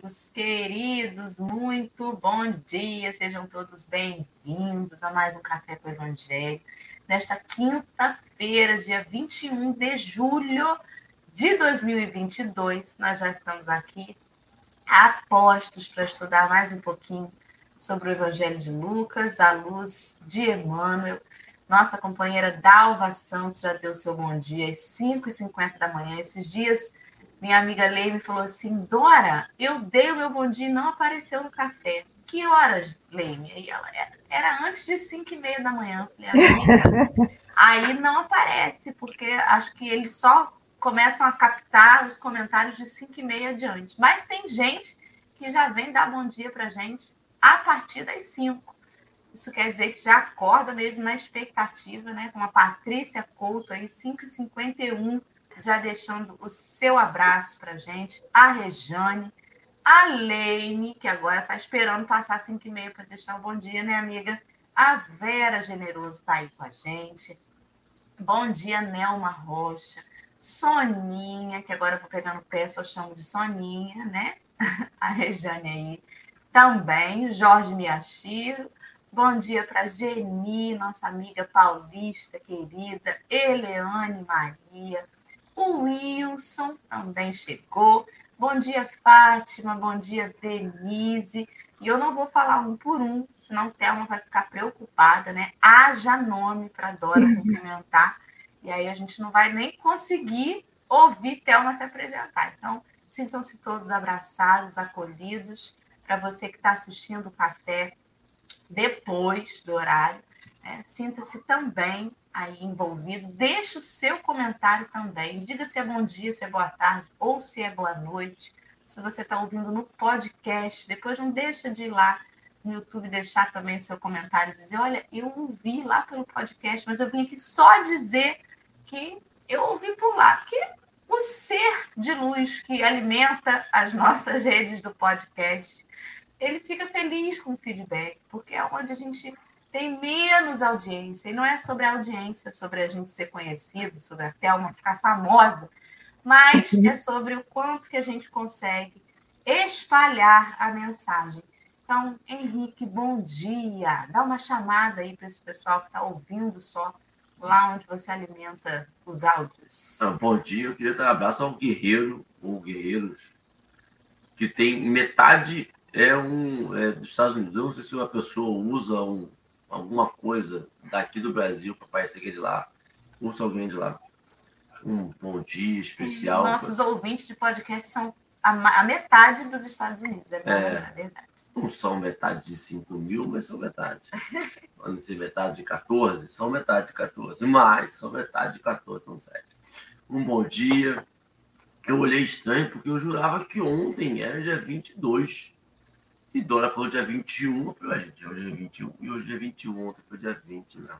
amigos queridos, muito bom dia, sejam todos bem-vindos a mais um Café com o Evangelho. Nesta quinta-feira, dia 21 de julho de 2022, nós já estamos aqui apostos para estudar mais um pouquinho sobre o Evangelho de Lucas, à luz de Emmanuel. Nossa companheira Dalva Santos já deu seu bom dia às 5h50 da manhã. Esses dias minha amiga Leime falou assim: Dora, eu dei o meu bom dia e não apareceu no café. Que horas, Leime? E ela era antes de 5 e meia da manhã. Falei, aí não aparece, porque acho que eles só começam a captar os comentários de 5 e meia adiante. Mas tem gente que já vem dar bom dia para gente a partir das 5. Isso quer dizer que já acorda mesmo na expectativa, né? Com a Patrícia Couto aí, 5h51 já deixando o seu abraço para gente, a Rejane, a Leime, que agora está esperando passar 5 e meia para deixar um bom dia, né, amiga? A Vera Generoso está aí com a gente. Bom dia, Nelma Rocha. Soninha, que agora eu vou pegar no pé, só chamo de Soninha, né? A Rejane aí. Também, Jorge Miachiro. Bom dia para Geni, nossa amiga paulista querida, Eleane Maria. O Wilson também chegou. Bom dia, Fátima. Bom dia, Denise. E eu não vou falar um por um, senão Thelma vai ficar preocupada, né? Haja nome para Dora cumprimentar. E aí a gente não vai nem conseguir ouvir Thelma se apresentar. Então, sintam-se todos abraçados, acolhidos. Para você que está assistindo o café depois do horário, né? sinta-se também aí envolvido. Deixe o seu comentário também. Diga se é bom dia, se é boa tarde ou se é boa noite. Se você está ouvindo no podcast, depois não deixa de ir lá no YouTube deixar também o seu comentário, dizer, olha, eu ouvi lá pelo podcast, mas eu vim aqui só dizer que eu ouvi por lá, porque o ser de luz que alimenta as nossas redes do podcast, ele fica feliz com o feedback, porque é onde a gente tem menos audiência. E não é sobre a audiência, sobre a gente ser conhecido, sobre a Thelma ficar famosa, mas uhum. é sobre o quanto que a gente consegue espalhar a mensagem. Então, Henrique, bom dia. Dá uma chamada aí para esse pessoal que está ouvindo só lá onde você alimenta os áudios. Ah, bom dia, eu queria dar um abraço ao guerreiro, ou guerreiros, que tem metade é um é, dos Estados Unidos. Eu não sei se uma pessoa usa um alguma coisa daqui do Brasil para parecer que é de lá, ouça alguém de lá. Um bom dia especial. E nossos ouvintes de podcast são a, a, metade dos Estados Unidos, é, é, é verdade. Não são metade de 5 mil, mas são metade. Podem ser metade de 14, são metade de 14. Mais, são metade de 14, são 7. Um bom dia. Eu olhei estranho porque eu jurava que ontem era dia 22. E Dora falou dia 21, eu falei, gente, hoje é 21, e hoje é 21, ontem foi dia 20, né?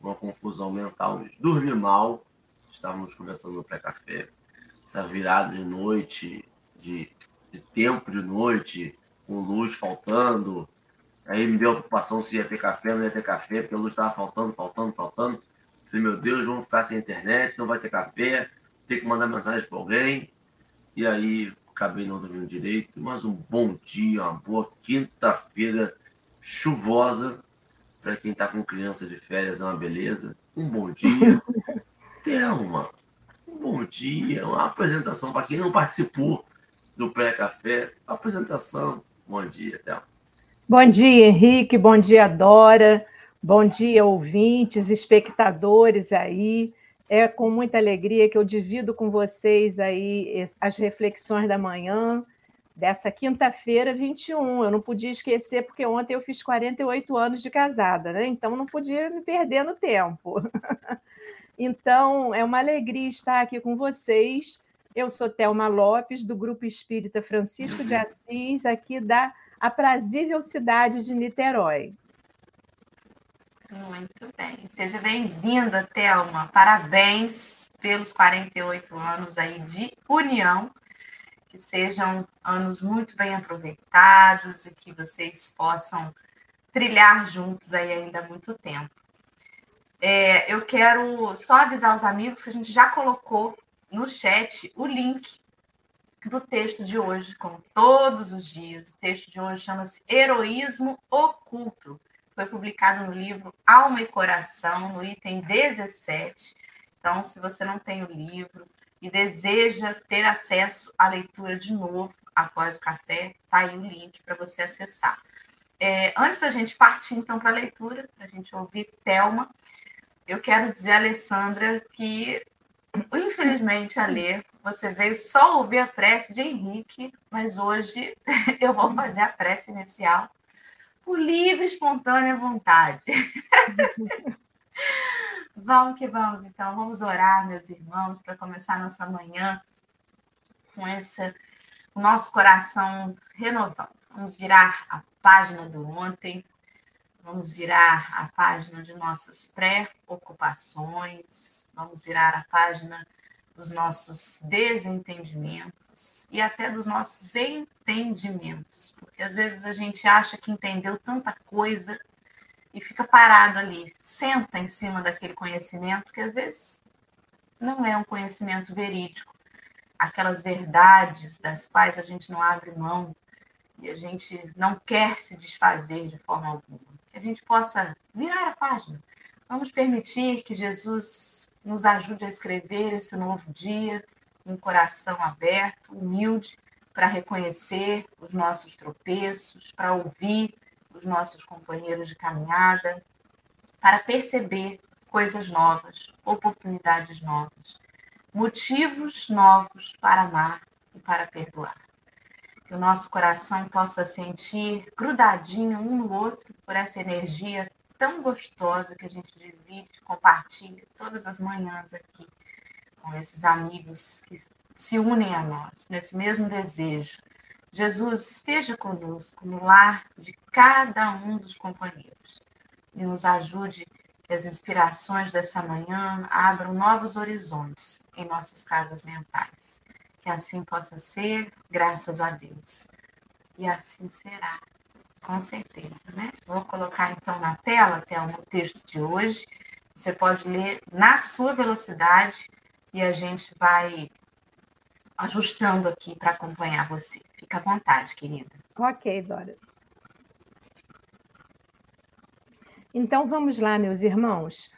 Uma confusão mental. Dormi mal, estávamos conversando no pré-café, essa virada de noite, de, de, tempo de noite, com luz faltando. Aí me deu a preocupação se ia ter café, não ia ter café, porque a luz estava faltando, faltando, faltando. Falei, meu Deus, vamos ficar sem internet, não vai ter café, tem que mandar mensagem para alguém. E aí acabei não dormindo direito, mas um bom dia, uma boa quinta-feira chuvosa para quem está com criança de férias, é uma beleza. Um bom dia. Thelma, um bom dia, uma apresentação para quem não participou do pré-café. Apresentação, bom dia, Thelma. Bom dia, Henrique, bom dia, Dora, bom dia, ouvintes, espectadores aí. É com muita alegria que eu divido com vocês aí as reflexões da manhã dessa quinta-feira 21. Eu não podia esquecer porque ontem eu fiz 48 anos de casada, né? Então não podia me perder no tempo. então, é uma alegria estar aqui com vocês. Eu sou Thelma Lopes, do Grupo Espírita Francisco de Assis, aqui da aprazível cidade de Niterói. Muito bem. Seja bem-vinda, Thelma. Parabéns pelos 48 anos aí de união. Que sejam anos muito bem aproveitados e que vocês possam trilhar juntos aí ainda há muito tempo. É, eu quero só avisar os amigos que a gente já colocou no chat o link do texto de hoje, como todos os dias. O texto de hoje chama-se Heroísmo Oculto. Foi publicado no livro Alma e Coração, no item 17. Então, se você não tem o livro e deseja ter acesso à leitura de novo após o café, tá aí o link para você acessar. É, antes da gente partir, então, para a leitura, para a gente ouvir Thelma, eu quero dizer, Alessandra, que infelizmente, a ler, você veio só ouvir a prece de Henrique, mas hoje eu vou fazer a prece inicial por livre, espontânea vontade. vamos que vamos, então. Vamos orar, meus irmãos, para começar nossa manhã com esse, o nosso coração renovado. Vamos virar a página do ontem, vamos virar a página de nossas preocupações, vamos virar a página dos nossos desentendimentos e até dos nossos entendimentos, porque às vezes a gente acha que entendeu tanta coisa e fica parado ali, senta em cima daquele conhecimento que às vezes não é um conhecimento verídico. Aquelas verdades das quais a gente não abre mão e a gente não quer se desfazer de forma alguma. Que a gente possa virar a página. Vamos permitir que Jesus nos ajude a escrever esse novo dia, um coração aberto, humilde, para reconhecer os nossos tropeços, para ouvir os nossos companheiros de caminhada, para perceber coisas novas, oportunidades novas, motivos novos para amar e para perdoar. Que o nosso coração possa sentir grudadinho um no outro por essa energia tão gostosa que a gente divide, compartilha todas as manhãs aqui com esses amigos que se unem a nós nesse mesmo desejo. Jesus esteja conosco no lar de cada um dos companheiros e nos ajude que as inspirações dessa manhã abram novos horizontes em nossas casas mentais. Que assim possa ser, graças a Deus. E assim será. Com certeza, né? Vou colocar então na tela, até o texto de hoje. Você pode ler na sua velocidade e a gente vai ajustando aqui para acompanhar você. Fica à vontade, querida. Ok, Dora. Então vamos lá, meus irmãos.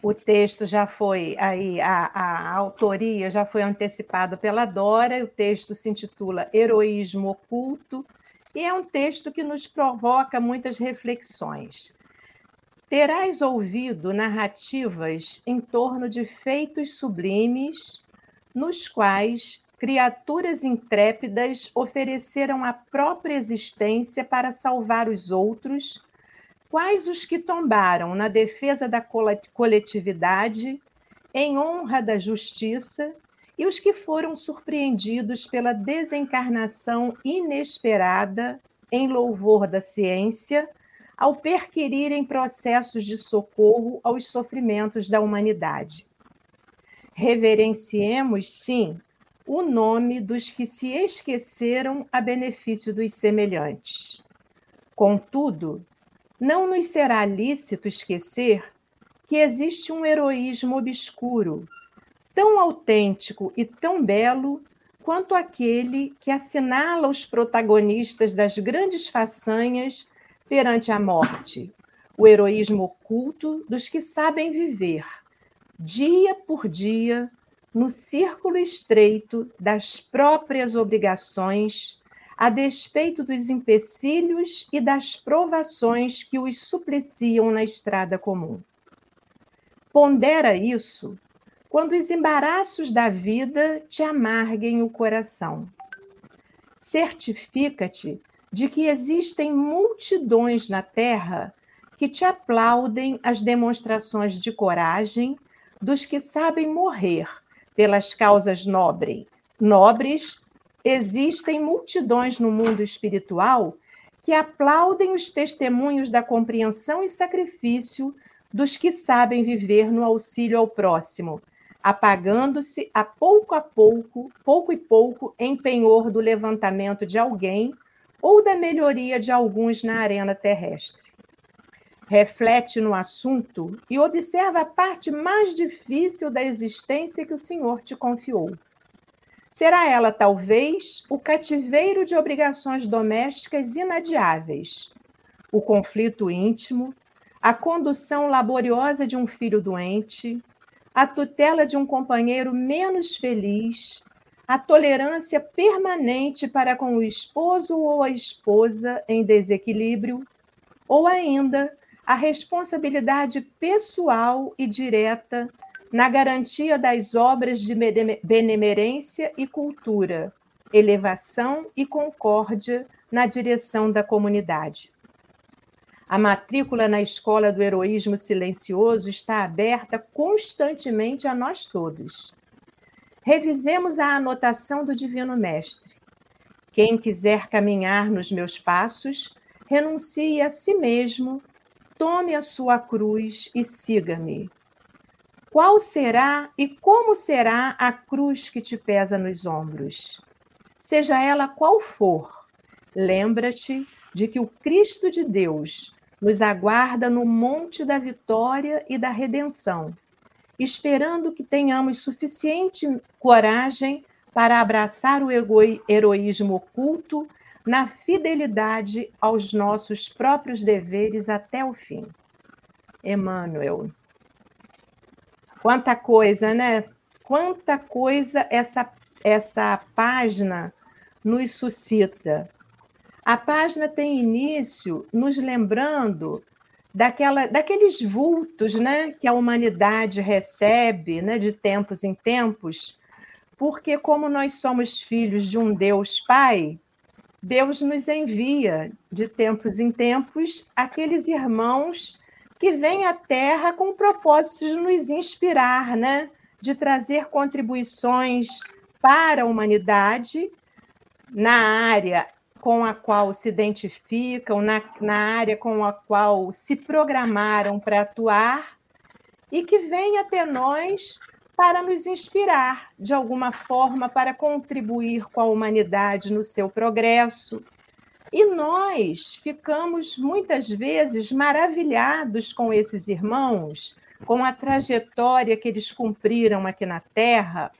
O texto já foi aí, a, a autoria já foi antecipada pela Dora. O texto se intitula Heroísmo Oculto e é um texto que nos provoca muitas reflexões. Terás ouvido narrativas em torno de feitos sublimes, nos quais criaturas intrépidas ofereceram a própria existência para salvar os outros, quais os que tombaram na defesa da coletividade, em honra da justiça e os que foram surpreendidos pela desencarnação inesperada em louvor da ciência, ao perquirirem processos de socorro aos sofrimentos da humanidade. Reverenciemos, sim, o nome dos que se esqueceram a benefício dos semelhantes. Contudo, não nos será lícito esquecer que existe um heroísmo obscuro tão autêntico e tão belo quanto aquele que assinala os protagonistas das grandes façanhas perante a morte, o heroísmo oculto dos que sabem viver, dia por dia, no círculo estreito das próprias obrigações, a despeito dos empecilhos e das provações que os supliciam na estrada comum. Pondera isso quando os embaraços da vida te amarguem o coração. Certifica-te de que existem multidões na terra que te aplaudem as demonstrações de coragem dos que sabem morrer pelas causas nobres. Nobres, existem multidões no mundo espiritual que aplaudem os testemunhos da compreensão e sacrifício dos que sabem viver no auxílio ao próximo, apagando-se a pouco a pouco, pouco e pouco, em penhor do levantamento de alguém ou da melhoria de alguns na arena terrestre. Reflete no assunto e observa a parte mais difícil da existência que o Senhor te confiou. Será ela, talvez, o cativeiro de obrigações domésticas inadiáveis, o conflito íntimo, a condução laboriosa de um filho doente, a tutela de um companheiro menos feliz, a tolerância permanente para com o esposo ou a esposa em desequilíbrio, ou ainda a responsabilidade pessoal e direta na garantia das obras de benemerência e cultura, elevação e concórdia na direção da comunidade. A matrícula na Escola do Heroísmo Silencioso está aberta constantemente a nós todos. Revisemos a anotação do Divino Mestre. Quem quiser caminhar nos meus passos, renuncie a si mesmo, tome a sua cruz e siga-me. Qual será e como será a cruz que te pesa nos ombros? Seja ela qual for, lembra-te de que o Cristo de Deus nos aguarda no monte da vitória e da redenção, esperando que tenhamos suficiente coragem para abraçar o heroísmo oculto na fidelidade aos nossos próprios deveres até o fim. Emmanuel. Quanta coisa, né? Quanta coisa essa, essa página nos suscita. A página tem início nos lembrando daquela, daqueles vultos né, que a humanidade recebe né, de tempos em tempos, porque, como nós somos filhos de um Deus Pai, Deus nos envia de tempos em tempos aqueles irmãos que vêm à Terra com o propósito de nos inspirar, né? de trazer contribuições para a humanidade na área com a qual se identificam, na, na área com a qual se programaram para atuar e que vem até nós para nos inspirar, de alguma forma, para contribuir com a humanidade no seu progresso. E nós ficamos muitas vezes maravilhados com esses irmãos, com a trajetória que eles cumpriram aqui na Terra,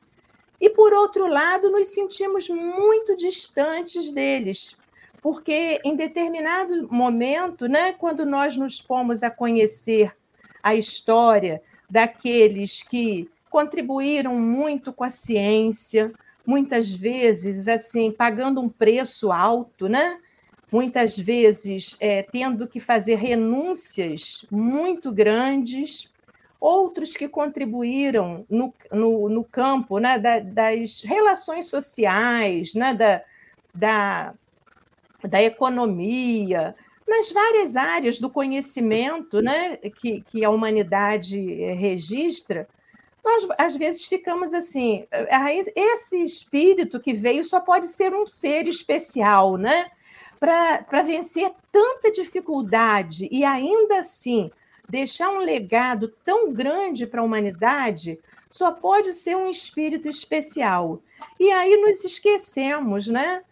e, por outro lado, nos sentimos muito distantes deles, porque em determinado momento, né, quando nós nos pomos a conhecer a história daqueles que contribuíram muito com a ciência, muitas vezes assim pagando um preço alto, né? Muitas vezes é, tendo que fazer renúncias muito grandes outros que contribuíram no, no, no campo né, da, das relações sociais, né, da, da, da economia, nas várias áreas do conhecimento né, que, que a humanidade eh, registra, nós às vezes ficamos assim, ah, esse espírito que veio só pode ser um ser especial, né? Para vencer tanta dificuldade e ainda assim deixar um legado tão grande para a humanidade só pode ser um espírito especial. E aí nos esquecemos, né?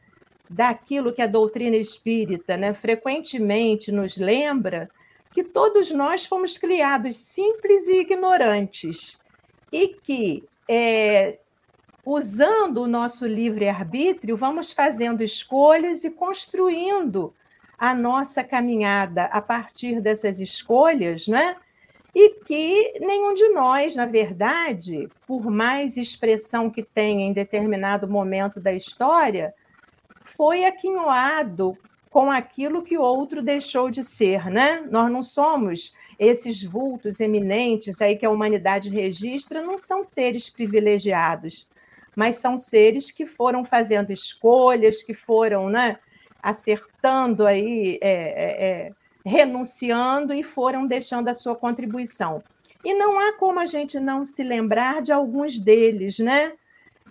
Daquilo que a doutrina espírita, né, frequentemente nos lembra que todos nós fomos criados simples e ignorantes e que é, usando o nosso livre-arbítrio, vamos fazendo escolhas e construindo a nossa caminhada a partir dessas escolhas, né? E que nenhum de nós, na verdade, por mais expressão que tenha em determinado momento da história, foi aquinhoado com aquilo que outro deixou de ser, né? Nós não somos esses vultos eminentes aí que a humanidade registra, não são seres privilegiados, mas são seres que foram fazendo escolhas, que foram, né, acertando aí, é, é, é, renunciando e foram deixando a sua contribuição. E não há como a gente não se lembrar de alguns deles, né?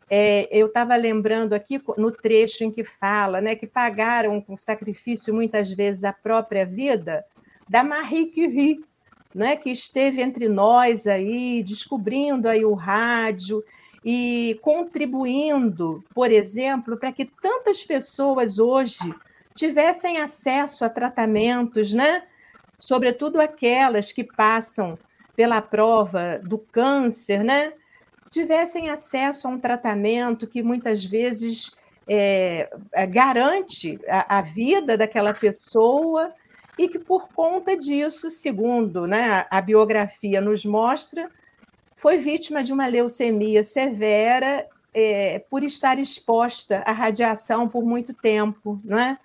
É, eu estava lembrando aqui no trecho em que fala né, que pagaram com sacrifício muitas vezes a própria vida da Marie Curie, né, que esteve entre nós aí, descobrindo aí o rádio e contribuindo, por exemplo, para que tantas pessoas hoje tivessem acesso a tratamentos, né? Sobretudo aquelas que passam pela prova do câncer, né? tivessem acesso a um tratamento que muitas vezes é, é, garante a, a, vida daquela pessoa e que, por conta disso, segundo né, a biografia nos mostra, foi vítima de uma leucemia severa é, por estar exposta à radiação por muito tempo. Né?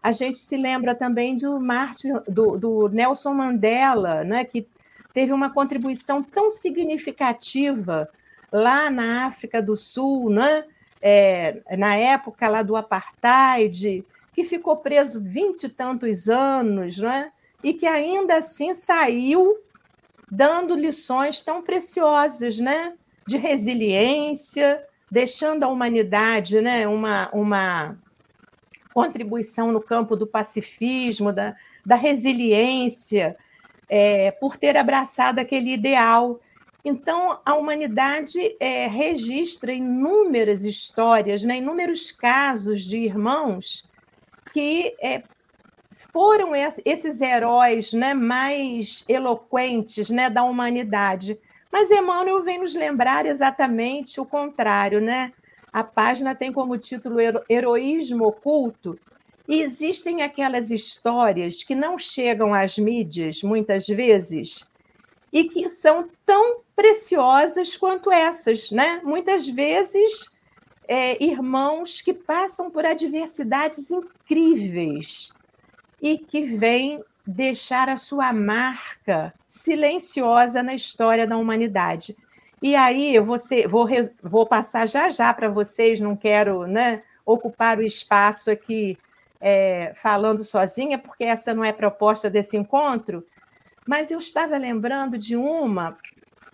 A gente se lembra também do, Martin, do, do Nelson Mandela, né, que teve uma contribuição tão significativa lá na África do Sul, né? É, na época lá do apartheid, que ficou preso vinte e tantos anos, né? e que ainda assim saiu dando lições tão preciosas né? de resiliência, deixando a humanidade né? uma, uma contribuição no campo do pacifismo, da, da resiliência, é, por ter abraçado aquele ideal então, a humanidade é, registra inúmeras histórias, né, inúmeros casos de irmãos que é, foram esses heróis né, mais eloquentes né, da humanidade. Mas Emmanuel vem nos lembrar exatamente o contrário. Né? A página tem como título Heroísmo Oculto, e existem aquelas histórias que não chegam às mídias, muitas vezes, e que são tão preciosas quanto essas, né? Muitas vezes é, irmãos que passam por adversidades incríveis e que vêm deixar a sua marca silenciosa na história da humanidade. E aí eu vou, ser, vou, vou passar já já para vocês, não quero né, ocupar o espaço aqui é, falando sozinha, porque essa não é proposta desse encontro, mas eu estava lembrando de uma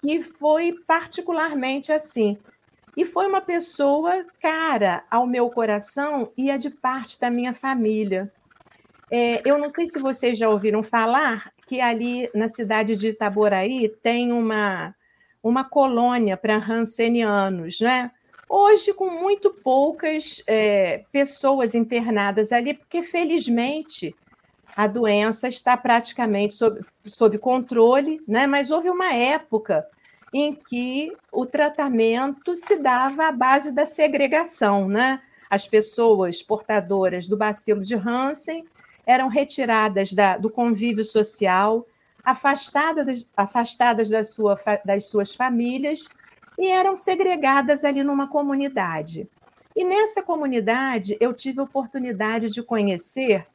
que foi particularmente assim. E foi uma pessoa cara ao meu coração e é de parte da minha família. É, eu não sei se vocês já ouviram falar que ali na cidade de Itaboraí tem uma, uma colônia para rancenianos, né? Hoje, com muito poucas é, pessoas internadas ali, porque felizmente a doença está praticamente sob, sob controle, né? mas houve uma época em que o tratamento se dava à base da segregação. Né? As pessoas portadoras do bacilo de Hansen eram retiradas da, do convívio social, afastadas, afastadas da sua, das suas famílias e eram segregadas ali numa comunidade. E nessa comunidade eu tive a oportunidade de conhecer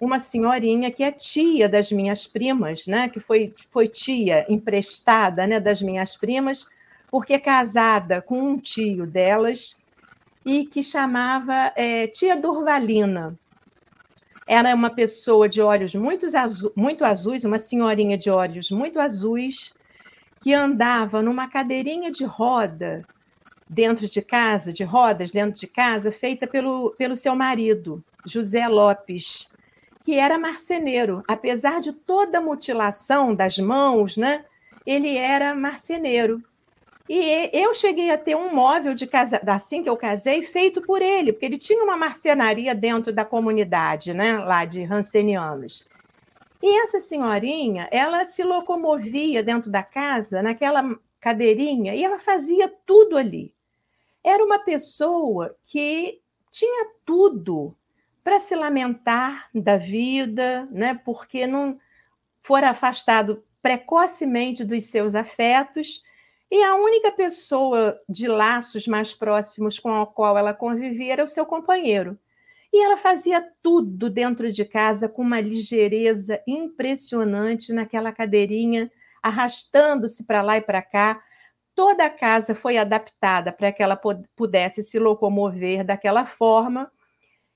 uma senhorinha que é tia das minhas primas, né? que foi, foi tia emprestada né? das minhas primas, porque é casada com um tio delas e que chamava é, tia Durvalina. Era uma pessoa de olhos muito, azu muito azuis, uma senhorinha de olhos muito azuis, que andava numa cadeirinha de roda dentro de casa, de rodas dentro de casa, feita pelo, pelo seu marido, José Lopes, que era marceneiro. Apesar de toda a mutilação das mãos, né, ele era marceneiro. E eu cheguei a ter um móvel de casa, assim que eu casei, feito por ele, porque ele tinha uma marcenaria dentro da comunidade, né, lá de Hansenianos. E essa senhorinha, ela se locomovia dentro da casa, naquela cadeirinha, e ela fazia tudo ali. Era uma pessoa que tinha tudo para se lamentar da vida, né? porque não for afastado precocemente dos seus afetos, e a única pessoa de laços mais próximos com a qual ela convivia era o seu companheiro. E ela fazia tudo dentro de casa com uma ligeireza impressionante naquela cadeirinha, arrastando-se para lá e para cá. Toda a casa foi adaptada para que ela pudesse se locomover daquela forma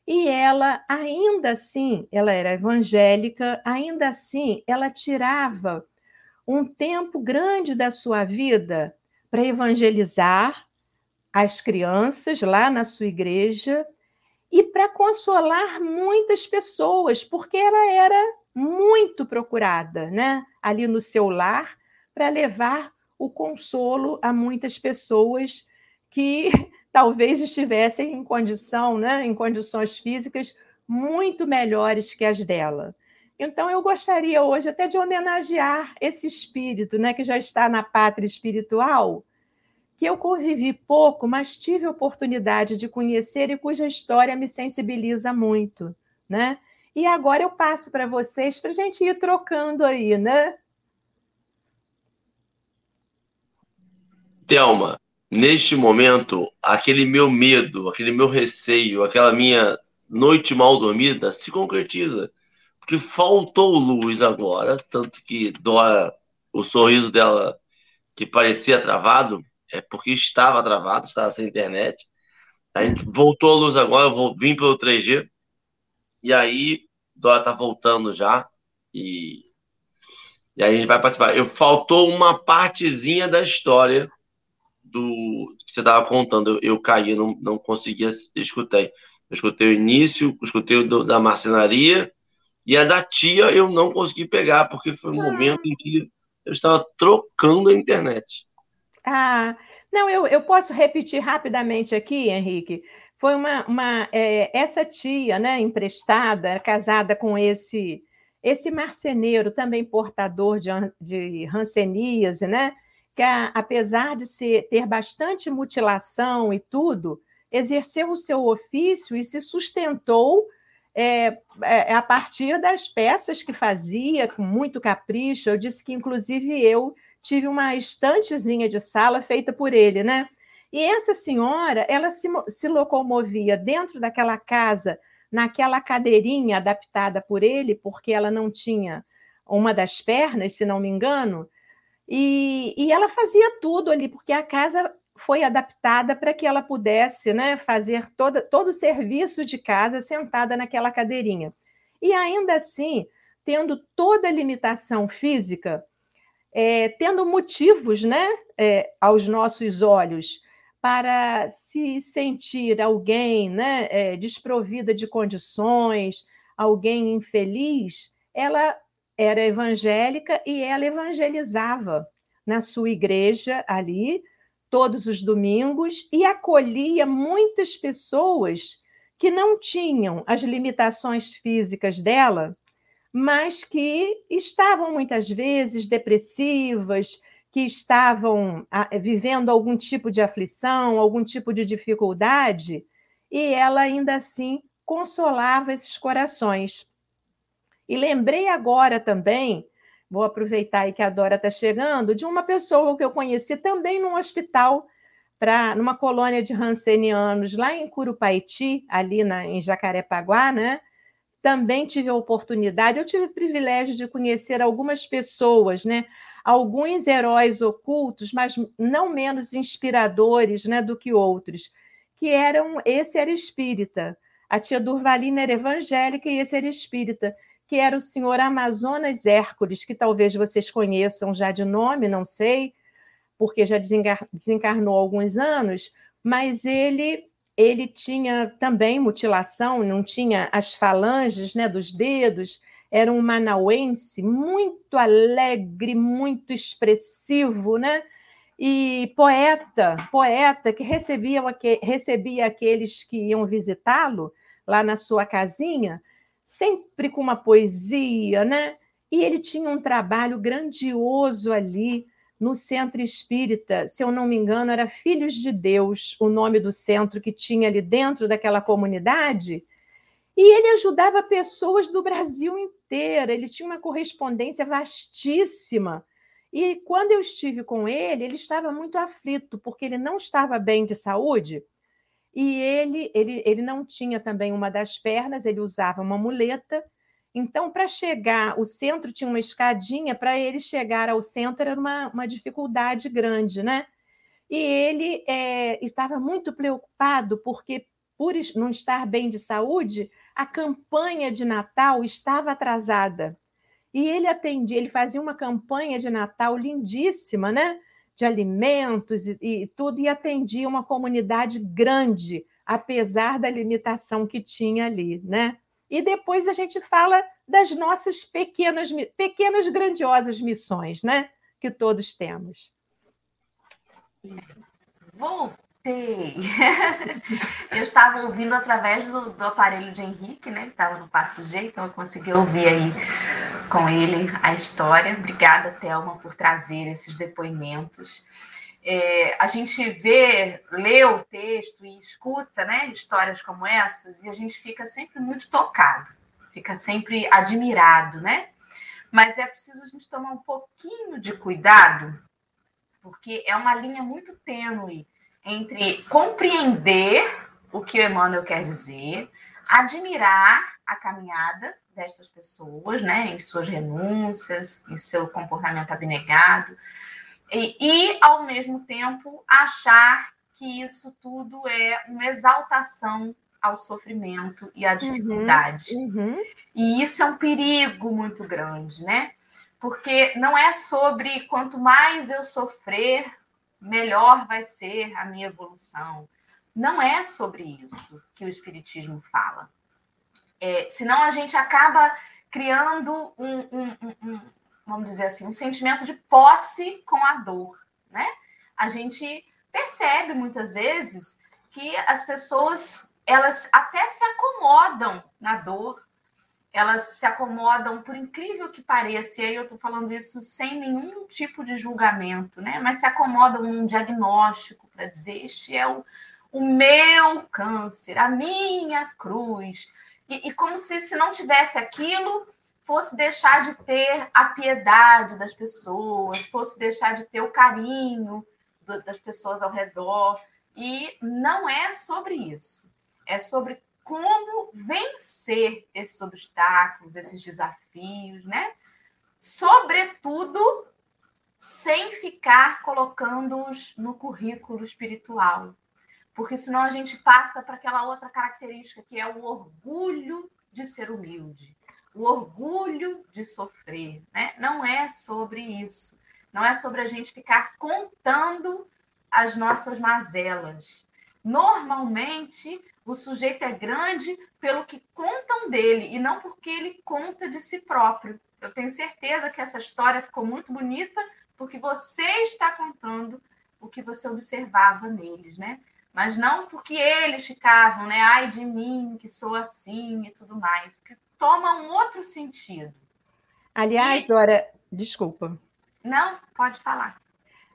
e ela, ainda assim, ela era evangélica, ainda assim, ela tirava um tempo grande da sua vida para evangelizar as crianças lá na sua igreja e para consolar muitas pessoas, porque ela era muito procurada, né? Ali no seu lar para levar o consolo a muitas pessoas que talvez estivessem em condição, né, em condições físicas muito melhores que as dela. Então, eu gostaria hoje até de homenagear esse espírito, né, que já está na pátria espiritual, que eu convivi pouco, mas tive oportunidade de conhecer e cuja história me sensibiliza muito, né? E agora eu passo para vocês para a gente ir trocando aí, né? Thelma, neste momento, aquele meu medo, aquele meu receio, aquela minha noite mal dormida se concretiza. Porque faltou luz agora, tanto que Dora, o sorriso dela que parecia travado, é porque estava travado, estava sem internet. A gente voltou a luz agora, eu vou vir pelo 3G. E aí, Dora tá voltando já. E, e aí a gente vai participar. Eu faltou uma partezinha da história do que você estava contando. Eu, eu caí, não, não conseguia escutar. Eu escutei o início, escutei o do, da marcenaria e a da tia eu não consegui pegar, porque foi um ah. momento em que eu estava trocando a internet. Ah, não, eu, eu posso repetir rapidamente aqui, Henrique. Foi uma, uma é, essa tia, né, emprestada, casada com esse esse marceneiro, também portador de, de hanseníase, né? Que a, apesar de ser, ter bastante mutilação e tudo, exerceu o seu ofício e se sustentou é, é, a partir das peças que fazia com muito capricho. Eu disse que, inclusive, eu tive uma estantezinha de sala feita por ele, né? E essa senhora, ela se, se locomovia dentro daquela casa, naquela cadeirinha adaptada por ele, porque ela não tinha uma das pernas, se não me engano, e, e ela fazia tudo ali, porque a casa foi adaptada para que ela pudesse né, fazer toda, todo o serviço de casa sentada naquela cadeirinha. E ainda assim, tendo toda a limitação física, é, tendo motivos né, é, aos nossos olhos para se sentir alguém né, é, desprovida de condições, alguém infeliz, ela era evangélica e ela evangelizava na sua igreja ali todos os domingos e acolhia muitas pessoas que não tinham as limitações físicas dela mas que estavam muitas vezes depressivas, que estavam ah, vivendo algum tipo de aflição, algum tipo de dificuldade, e ela ainda assim consolava esses corações. E lembrei agora também, vou aproveitar aí que a Dora está chegando, de uma pessoa que eu conheci também num hospital, pra, numa colônia de rancenianos lá em Curupaiti, ali na, em Jacarepaguá, né? também tive a oportunidade, eu tive o privilégio de conhecer algumas pessoas, né? Alguns heróis ocultos, mas não menos inspiradores, né, do que outros, que eram esse era espírita. A tia Durvalina era evangélica e esse era espírita, que era o senhor Amazonas Hércules, que talvez vocês conheçam já de nome, não sei, porque já desencarnou há alguns anos, mas ele ele tinha também mutilação, não tinha as falanges né, dos dedos, era um manauense muito alegre, muito expressivo, né? E poeta, poeta que recebia, recebia aqueles que iam visitá-lo lá na sua casinha, sempre com uma poesia, né? E ele tinha um trabalho grandioso ali, no centro espírita, se eu não me engano, era Filhos de Deus, o nome do centro que tinha ali dentro daquela comunidade. E ele ajudava pessoas do Brasil inteiro, ele tinha uma correspondência vastíssima. E quando eu estive com ele, ele estava muito aflito, porque ele não estava bem de saúde. E ele, ele, ele não tinha também uma das pernas, ele usava uma muleta então, para chegar, o centro tinha uma escadinha, para ele chegar ao centro era uma, uma dificuldade grande, né? E ele é, estava muito preocupado, porque, por não estar bem de saúde, a campanha de Natal estava atrasada. E ele atendia, ele fazia uma campanha de Natal lindíssima, né? De alimentos e, e tudo, e atendia uma comunidade grande, apesar da limitação que tinha ali, né? e depois a gente fala das nossas pequenas, pequenas grandiosas missões, né? Que todos temos. Voltei! eu estava ouvindo através do, do, aparelho de Henrique, né? Que estava no 4G, então eu consegui ouvir aí com ele a história. Obrigada, Thelma, por trazer esses depoimentos. É, a gente vê, lê o texto e escuta né, histórias como essas e a gente fica sempre muito tocado, fica sempre admirado, né? Mas é preciso a gente tomar um pouquinho de cuidado, porque é uma linha muito tênue entre compreender o que o Emmanuel quer dizer, admirar a caminhada destas pessoas, né, em suas renúncias, em seu comportamento abnegado, e, e, ao mesmo tempo, achar que isso tudo é uma exaltação ao sofrimento e à uhum, dificuldade. Uhum, uhum. E isso é um perigo muito grande, né? Porque não é sobre quanto mais eu sofrer, melhor vai ser a minha evolução. Não é sobre isso que o Espiritismo fala. É, senão a gente acaba criando um, um, um, vamos dizer assim, um sentimento de posse com a dor, né? A gente percebe muitas vezes que as pessoas elas até se acomodam na dor, elas se acomodam, por incrível que pareça, e aí eu estou falando isso sem nenhum tipo de julgamento, né? Mas se acomodam num diagnóstico para dizer este é o, o meu câncer, a minha cruz. E, e como se, se não tivesse aquilo, fosse deixar de ter a piedade das pessoas, fosse deixar de ter o carinho do, das pessoas ao redor. E não é sobre isso. É sobre como vencer esses obstáculos, esses desafios, né? Sobretudo, sem ficar colocando-os no currículo espiritual. Porque senão a gente passa para aquela outra característica que é o orgulho de ser humilde o orgulho de sofrer, né? Não é sobre isso. Não é sobre a gente ficar contando as nossas mazelas. Normalmente, o sujeito é grande pelo que contam dele e não porque ele conta de si próprio. Eu tenho certeza que essa história ficou muito bonita porque você está contando o que você observava neles, né? Mas não porque eles ficavam, né? Ai de mim, que sou assim e tudo mais. Que toma um outro sentido. Aliás, e... Dora, desculpa. Não, pode falar.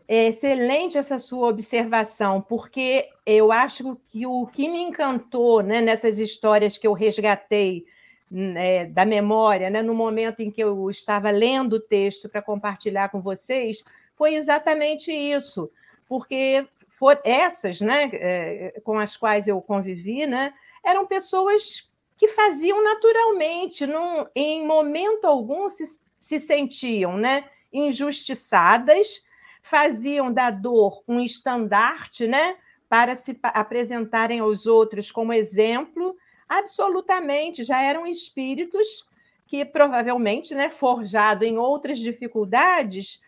É excelente essa sua observação, porque eu acho que o que me encantou né, nessas histórias que eu resgatei né, da memória, né, no momento em que eu estava lendo o texto para compartilhar com vocês, foi exatamente isso, porque for, essas né, é, com as quais eu convivi né, eram pessoas que faziam naturalmente, num, em momento algum se, se sentiam né, injustiçadas, faziam da dor um estandarte né, para se apresentarem aos outros como exemplo, absolutamente, já eram espíritos que provavelmente, né, forjado em outras dificuldades,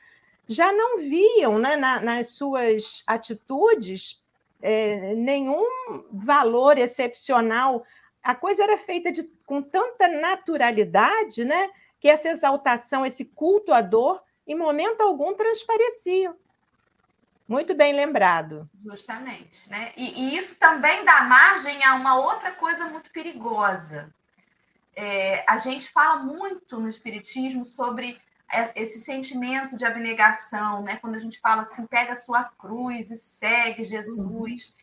já não viam né, na, nas suas atitudes é, nenhum valor excepcional a coisa era feita de, com tanta naturalidade, né? Que essa exaltação, esse culto à dor, em momento algum transparecia. Muito bem lembrado. Justamente, né? E, e isso também dá margem a uma outra coisa muito perigosa. É, a gente fala muito no Espiritismo sobre esse sentimento de abnegação, né? Quando a gente fala assim, pega a sua cruz e segue Jesus. Uhum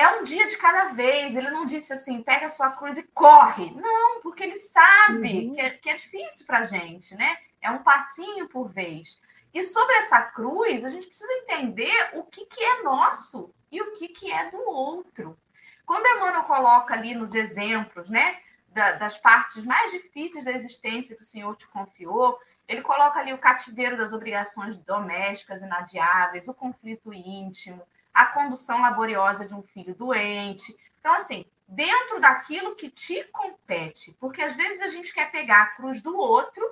é um dia de cada vez. Ele não disse assim, pega a sua cruz e corre. Não, porque ele sabe uhum. que, é, que é difícil para a gente, né? É um passinho por vez. E sobre essa cruz, a gente precisa entender o que, que é nosso e o que, que é do outro. Quando Emmanuel coloca ali nos exemplos, né, da, das partes mais difíceis da existência que o Senhor te confiou, ele coloca ali o cativeiro das obrigações domésticas inadiáveis, o conflito íntimo, a condução laboriosa de um filho doente. Então, assim, dentro daquilo que te compete, porque às vezes a gente quer pegar a cruz do outro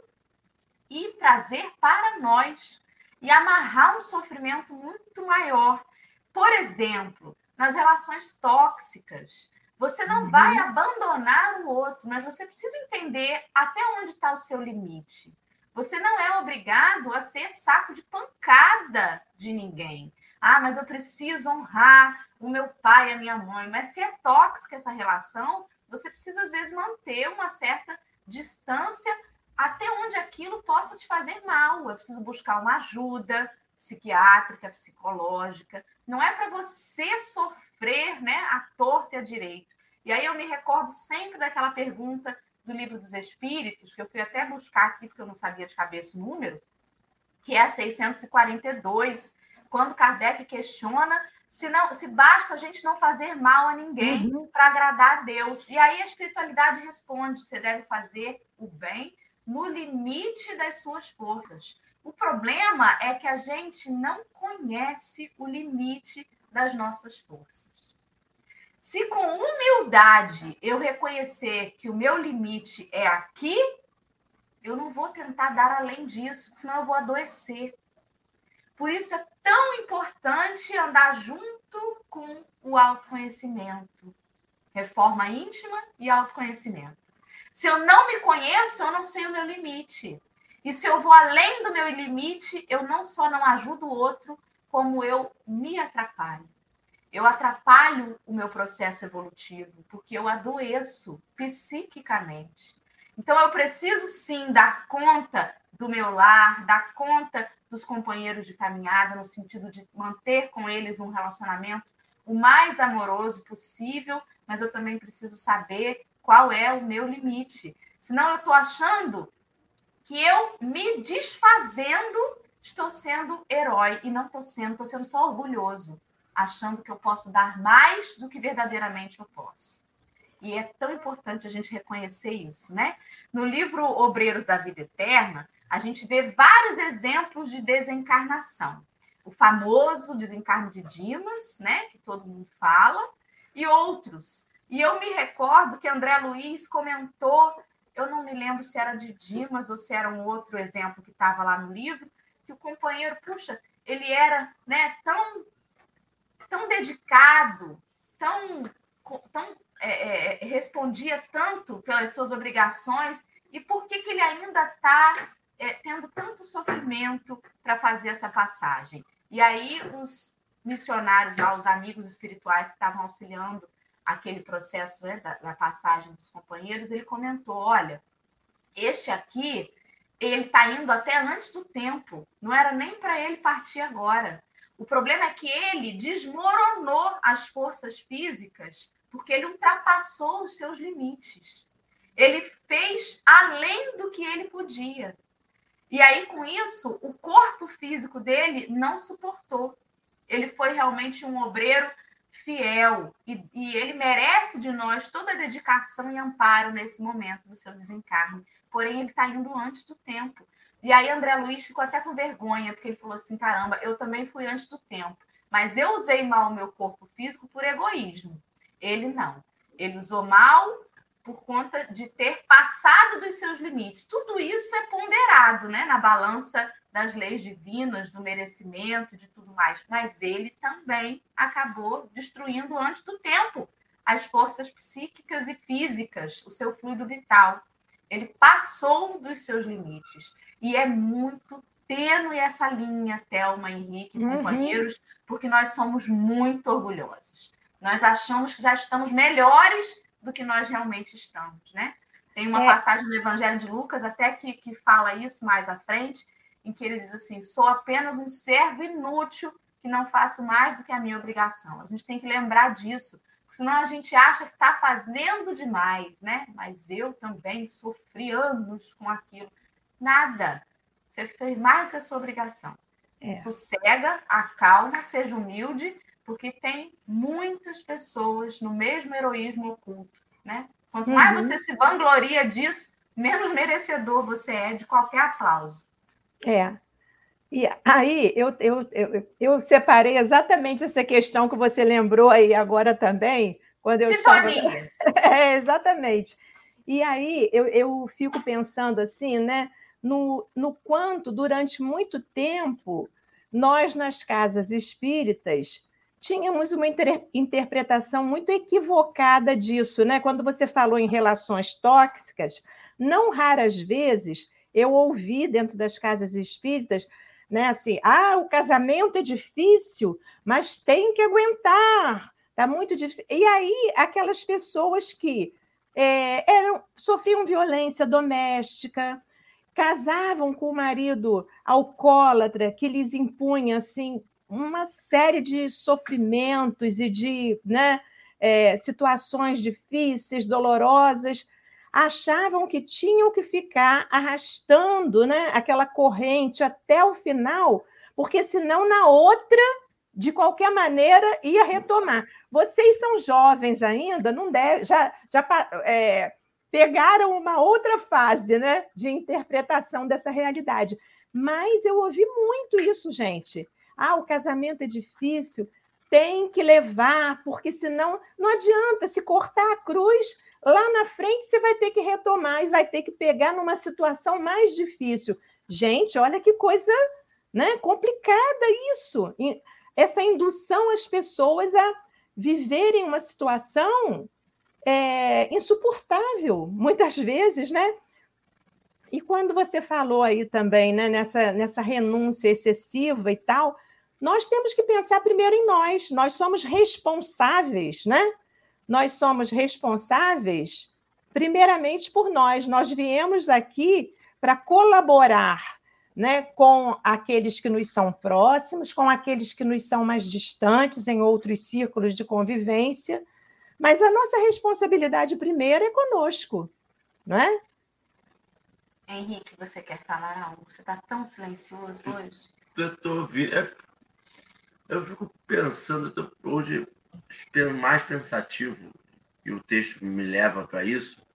e trazer para nós e amarrar um sofrimento muito maior. Por exemplo, nas relações tóxicas, você não uhum. vai abandonar o outro, mas você precisa entender até onde está o seu limite. Você não é obrigado a ser saco de pancada de ninguém. Ah, mas eu preciso honrar o meu pai e a minha mãe. Mas se é tóxica essa relação, você precisa, às vezes, manter uma certa distância até onde aquilo possa te fazer mal. Eu preciso buscar uma ajuda, psiquiátrica, psicológica. Não é para você sofrer né, a torta e a direito. E aí eu me recordo sempre daquela pergunta do livro dos Espíritos, que eu fui até buscar aqui, porque eu não sabia de cabeça o número, que é a 642, quando Kardec questiona se, não, se basta a gente não fazer mal a ninguém uhum. para agradar a Deus. E aí a espiritualidade responde: você deve fazer o bem no limite das suas forças. O problema é que a gente não conhece o limite das nossas forças. Se com humildade eu reconhecer que o meu limite é aqui, eu não vou tentar dar além disso, senão eu vou adoecer. Por isso é tão importante andar junto com o autoconhecimento. Reforma íntima e autoconhecimento. Se eu não me conheço, eu não sei o meu limite. E se eu vou além do meu limite, eu não só não ajudo o outro, como eu me atrapalho. Eu atrapalho o meu processo evolutivo, porque eu adoeço psiquicamente. Então, eu preciso sim dar conta do meu lar, dar conta dos companheiros de caminhada, no sentido de manter com eles um relacionamento o mais amoroso possível, mas eu também preciso saber qual é o meu limite. Senão eu estou achando que eu me desfazendo estou sendo herói e não estou sendo, estou sendo só orgulhoso, achando que eu posso dar mais do que verdadeiramente eu posso. E é tão importante a gente reconhecer isso, né? No livro Obreiros da Vida Eterna, a gente vê vários exemplos de desencarnação. O famoso desencarno de Dimas, né, que todo mundo fala, e outros. E eu me recordo que André Luiz comentou, eu não me lembro se era de Dimas ou se era um outro exemplo que estava lá no livro, que o companheiro, puxa, ele era né, tão, tão dedicado, tão, tão é, é, respondia tanto pelas suas obrigações, e por que, que ele ainda está é, tendo tanto sofrimento para fazer essa passagem. E aí os missionários, lá, os amigos espirituais que estavam auxiliando aquele processo né, da, da, passagem dos companheiros, ele comentou: olha, este aqui ele está indo até antes do tempo, não era nem para ele partir agora. O problema é que ele desmoronou as forças físicas porque ele ultrapassou os seus limites. Ele fez além do que ele podia. E aí, com isso, o corpo físico dele não suportou. Ele foi realmente um obreiro fiel e, e, ele merece de nós toda a dedicação e amparo nesse momento do seu desencarne. Porém, ele está indo antes do tempo. E aí, André Luiz ficou até com vergonha, porque ele falou assim: caramba, eu também fui antes do tempo, mas eu usei mal o meu corpo físico por egoísmo. Ele não. Ele usou mal por conta de ter passado dos seus limites. Tudo isso é ponderado né, na balança das leis divinas, do merecimento, de tudo mais. Mas ele também acabou destruindo antes do tempo as forças psíquicas e físicas, o seu fluido vital. Ele passou dos seus limites. E é muito tênue essa linha, Thelma, Henrique, uhum. companheiros, porque nós somos muito orgulhosos. Nós achamos que já estamos melhores do que nós realmente estamos, né? Tem uma é. passagem no Evangelho de Lucas, até que, que fala isso mais à frente, em que ele diz assim: sou apenas um servo inútil que não faço mais do que a minha obrigação. A gente tem que lembrar disso, senão a gente acha que está fazendo demais, né? Mas eu também sofri anos com aquilo. Nada. Você fez mais do que a sua obrigação. É. Sossega, acalma, seja humilde porque tem muitas pessoas no mesmo heroísmo oculto, né? Quanto mais uhum. você se vangloria disso, menos merecedor você é de qualquer aplauso. É. E aí eu, eu, eu, eu separei exatamente essa questão que você lembrou aí agora também, quando eu Sintonia. estava. É, exatamente. E aí eu, eu fico pensando assim, né? No, no quanto, durante muito tempo, nós nas casas espíritas tínhamos uma inter interpretação muito equivocada disso, né? Quando você falou em relações tóxicas, não raras vezes eu ouvi dentro das casas espíritas, né, assim, ah, o casamento é difícil, mas tem que aguentar, tá muito difícil. E aí aquelas pessoas que é, eram sofriam violência doméstica, casavam com o marido alcoólatra que lhes impunha assim uma série de sofrimentos e de né, é, situações difíceis, dolorosas, achavam que tinham que ficar arrastando né, aquela corrente até o final, porque senão na outra, de qualquer maneira, ia retomar. Vocês são jovens ainda, não deve, já, já é, pegaram uma outra fase né, de interpretação dessa realidade. Mas eu ouvi muito isso, gente. Ah, o casamento é difícil, tem que levar, porque senão não adianta se cortar a cruz, lá na frente você vai ter que retomar e vai ter que pegar numa situação mais difícil. Gente, olha que coisa né, complicada isso. Essa indução às pessoas a viverem uma situação é, insuportável, muitas vezes, né? E quando você falou aí também, né, nessa, nessa renúncia excessiva e tal, nós temos que pensar primeiro em nós. Nós somos responsáveis, né? Nós somos responsáveis, primeiramente, por nós. Nós viemos aqui para colaborar né, com aqueles que nos são próximos, com aqueles que nos são mais distantes, em outros círculos de convivência. Mas a nossa responsabilidade primeira é conosco, não é? Henrique, você quer falar algo? Você está tão silencioso hoje? Eu estou ouvindo. É eu fico pensando, hoje, mais pensativo, e o texto me leva para isso,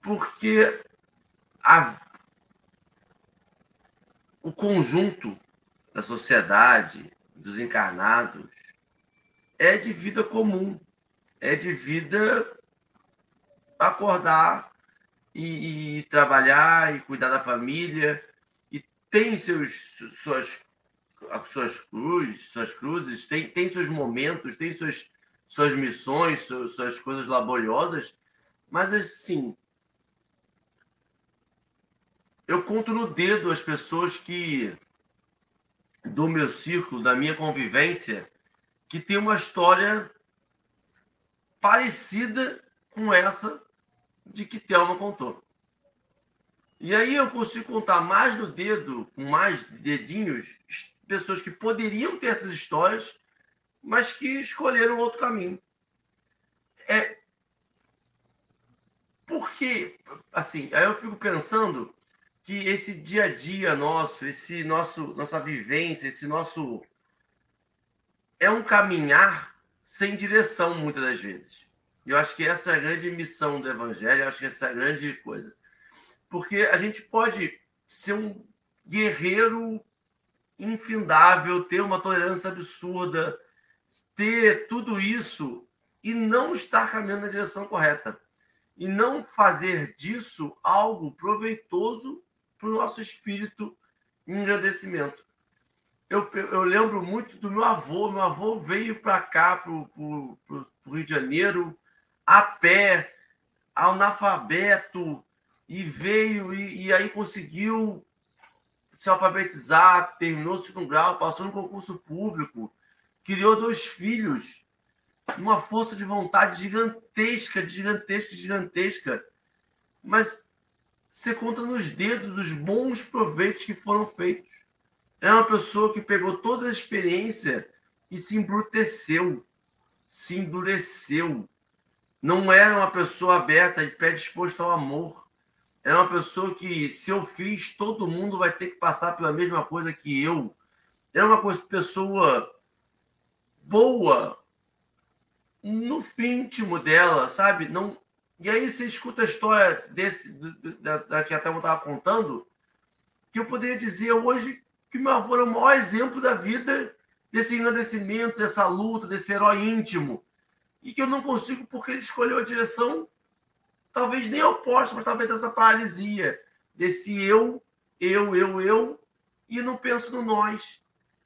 porque a, o conjunto da sociedade, dos encarnados, é de vida comum, é de vida acordar e, e trabalhar e cuidar da família, e tem seus, suas as suas cruzes, suas cruzes, tem, tem seus momentos, tem suas, suas missões, suas, suas coisas laboriosas, mas assim, eu conto no dedo as pessoas que do meu círculo, da minha convivência, que tem uma história parecida com essa de que Thelma contou. E aí eu consigo contar mais no dedo, com mais dedinhos, pessoas que poderiam ter essas histórias, mas que escolheram outro caminho. É porque, assim, aí eu fico pensando que esse dia a dia nosso, esse nosso nossa vivência, esse nosso é um caminhar sem direção muitas das vezes. E eu acho que essa é a grande missão do evangelho, eu acho que essa é a grande coisa. Porque a gente pode ser um guerreiro infindável, ter uma tolerância absurda, ter tudo isso e não estar caminhando na direção correta. E não fazer disso algo proveitoso para o nosso espírito em agradecimento. Eu, eu lembro muito do meu avô. Meu avô veio para cá, para o Rio de Janeiro, a pé, analfabeto, e veio e, e aí conseguiu se alfabetizar, terminou o segundo grau, passou no concurso público, criou dois filhos, uma força de vontade gigantesca, gigantesca, gigantesca. Mas você conta nos dedos os bons proveitos que foram feitos. É uma pessoa que pegou toda a experiência e se embruteceu, se endureceu. Não era uma pessoa aberta e predisposta ao amor é uma pessoa que, se eu fiz, todo mundo vai ter que passar pela mesma coisa que eu. É uma pessoa boa no íntimo dela, sabe? Não. E aí você escuta a história desse da, da que a Thelma estava contando, que eu poderia dizer hoje que era o maior exemplo da vida desse engrandecimento, dessa luta, desse herói íntimo. E que eu não consigo porque ele escolheu a direção talvez nem oposta, mas talvez dessa paralisia, desse eu, eu, eu, eu, e não penso no nós.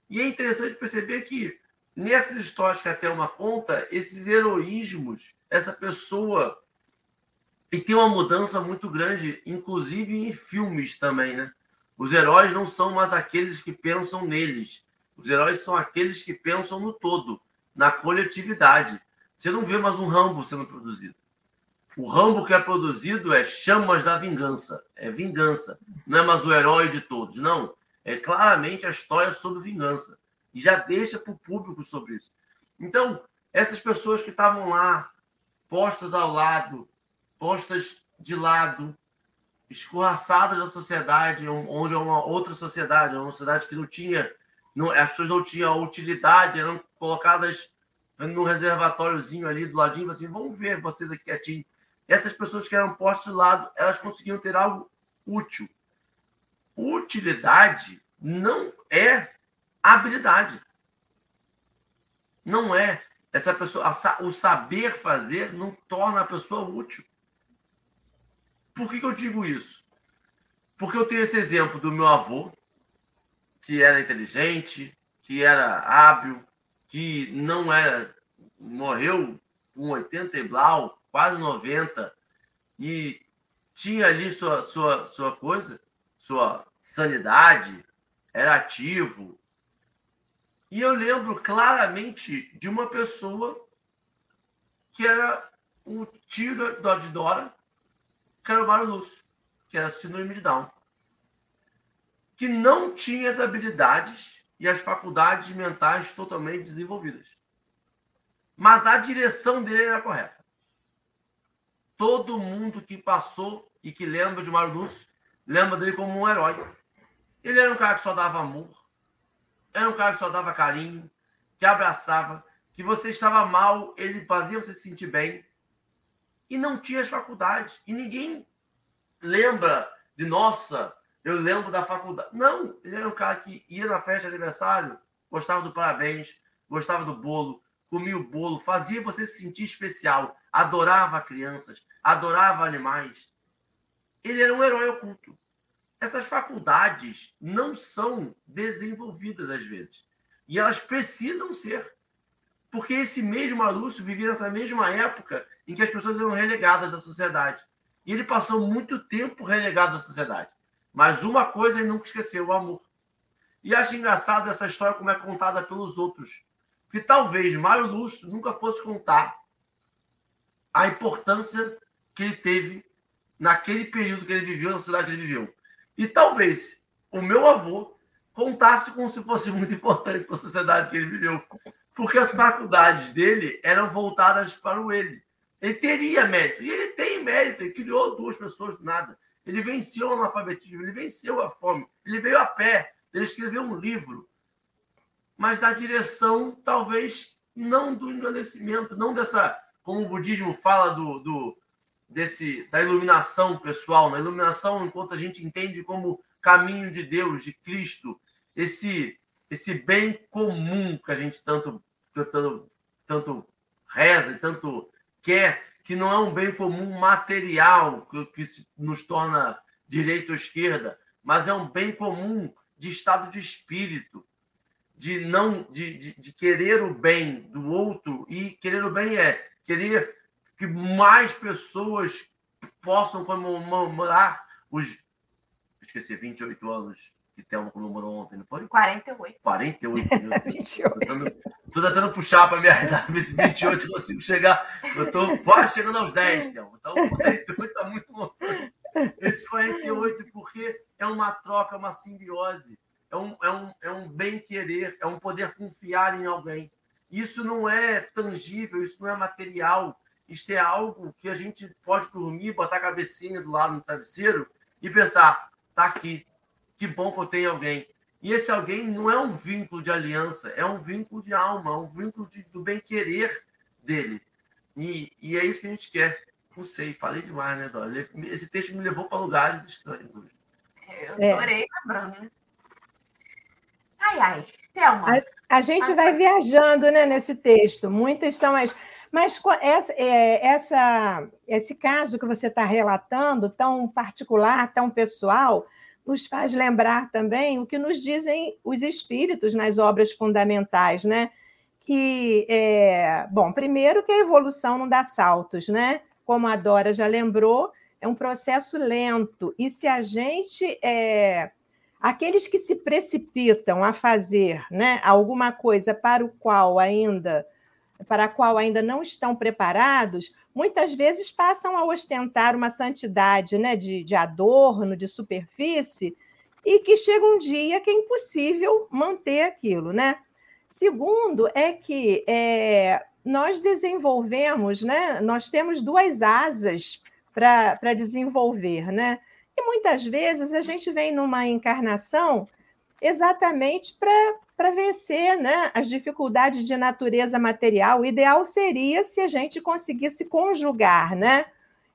E é interessante perceber que nessas histórias que até uma conta, esses heroísmos, essa pessoa. E tem uma mudança muito grande, inclusive em filmes também, né? Os heróis não são mais aqueles que pensam neles. Os heróis são aqueles que pensam no todo, na coletividade. Você não vê mais um Rambo sendo produzido. O Rambo que é produzido é Chamas da Vingança. É vingança. Não é mais o herói de todos, não. É claramente a história sobre vingança. E já deixa para o público sobre isso. Então, essas pessoas que estavam lá, postas ao lado, postas de lado, escorraçadas da sociedade, onde é uma outra sociedade, uma sociedade que não tinha, não, as pessoas não tinham utilidade, eram colocadas no reservatóriozinho ali do ladinho, assim, vamos ver vocês aqui quietinho essas pessoas que eram postas de lado, elas conseguiam ter algo útil. Utilidade não é habilidade. Não é. Essa pessoa, o saber fazer não torna a pessoa útil. Por que, que eu digo isso? Porque eu tenho esse exemplo do meu avô, que era inteligente, que era hábil, que não era. morreu com 80 e blau, quase 90, e tinha ali sua, sua, sua coisa, sua sanidade, era ativo. E eu lembro claramente de uma pessoa que era o tio de Dora, que era o Lúcio, que era síndrome de Down, que não tinha as habilidades e as faculdades mentais totalmente desenvolvidas. Mas a direção dele era correta todo mundo que passou e que lembra de Mário Lúcio lembra dele como um herói. Ele era um cara que só dava amor, era um cara que só dava carinho, que abraçava, que você estava mal, ele fazia você se sentir bem. E não tinha as faculdades. E ninguém lembra de, nossa, eu lembro da faculdade. Não, ele era um cara que ia na festa de aniversário, gostava do parabéns, gostava do bolo, comia o bolo, fazia você se sentir especial, adorava crianças, adorava animais. Ele era um herói oculto. Essas faculdades não são desenvolvidas às vezes. E elas precisam ser. Porque esse mesmo Alúcio vivia nessa mesma época em que as pessoas eram relegadas da sociedade. E ele passou muito tempo relegado da sociedade. Mas uma coisa ele nunca esqueceu: o amor. E acho engraçado essa história como é contada pelos outros que talvez Mário Lúcio nunca fosse contar a importância que ele teve naquele período que ele viveu, na cidade que ele viveu. E talvez o meu avô contasse como se fosse muito importante para a sociedade que ele viveu, porque as faculdades dele eram voltadas para o ele. Ele teria mérito, e ele tem mérito, ele criou duas pessoas do nada. Ele venceu o analfabetismo, ele venceu a fome, ele veio a pé, ele escreveu um livro, mas da direção, talvez, não do engrandecimento, não dessa, como o budismo fala do, do desse da iluminação pessoal, na iluminação enquanto a gente entende como caminho de Deus, de Cristo, esse esse bem comum que a gente tanto tanto, tanto reza e tanto quer, que não é um bem comum material que, que nos torna direita ou esquerda, mas é um bem comum de estado de espírito, de não de, de, de, querer o bem do outro e querer o bem é querer que mais pessoas possam comemorar os esqueci 28 anos que Thelma comemorou ontem, não foi? 48. 48. 28. Estou tentando puxar para a minha idade, ver se 28 eu consigo chegar. Eu estou quase chegando aos 10, Thelma. Então, 48 está muito longe. Esse 48, porque é uma troca, uma simbiose é um, é um, é um bem-querer, é um poder confiar em alguém. Isso não é tangível, isso não é material. Isto é algo que a gente pode dormir, botar a cabecinha do lado no travesseiro e pensar: tá aqui, que bom que eu tenho alguém. E esse alguém não é um vínculo de aliança, é um vínculo de alma, é um vínculo de, do bem-querer dele. E, e, é isso que a gente quer. Não sei, falei demais, né, Dora? Esse texto me levou para lugares estranhos. Eu adorei é. lembrando, né? Ai, ai, Thelma. A, a gente vai viajando né, nesse texto. Muitas são as. Mas essa, é, essa, esse caso que você está relatando, tão particular, tão pessoal, nos faz lembrar também o que nos dizem os espíritos nas obras fundamentais, né? Que, é, bom, primeiro que a evolução não dá saltos, né? Como a Dora já lembrou, é um processo lento. E se a gente é, Aqueles que se precipitam a fazer né, alguma coisa para o qual ainda para a qual ainda não estão preparados, muitas vezes passam a ostentar uma santidade né, de, de adorno, de superfície, e que chega um dia que é impossível manter aquilo. Né? Segundo, é que é, nós desenvolvemos, né, nós temos duas asas para desenvolver, né? E muitas vezes a gente vem numa encarnação exatamente para vencer né, as dificuldades de natureza material. O ideal seria se a gente conseguisse conjugar, né?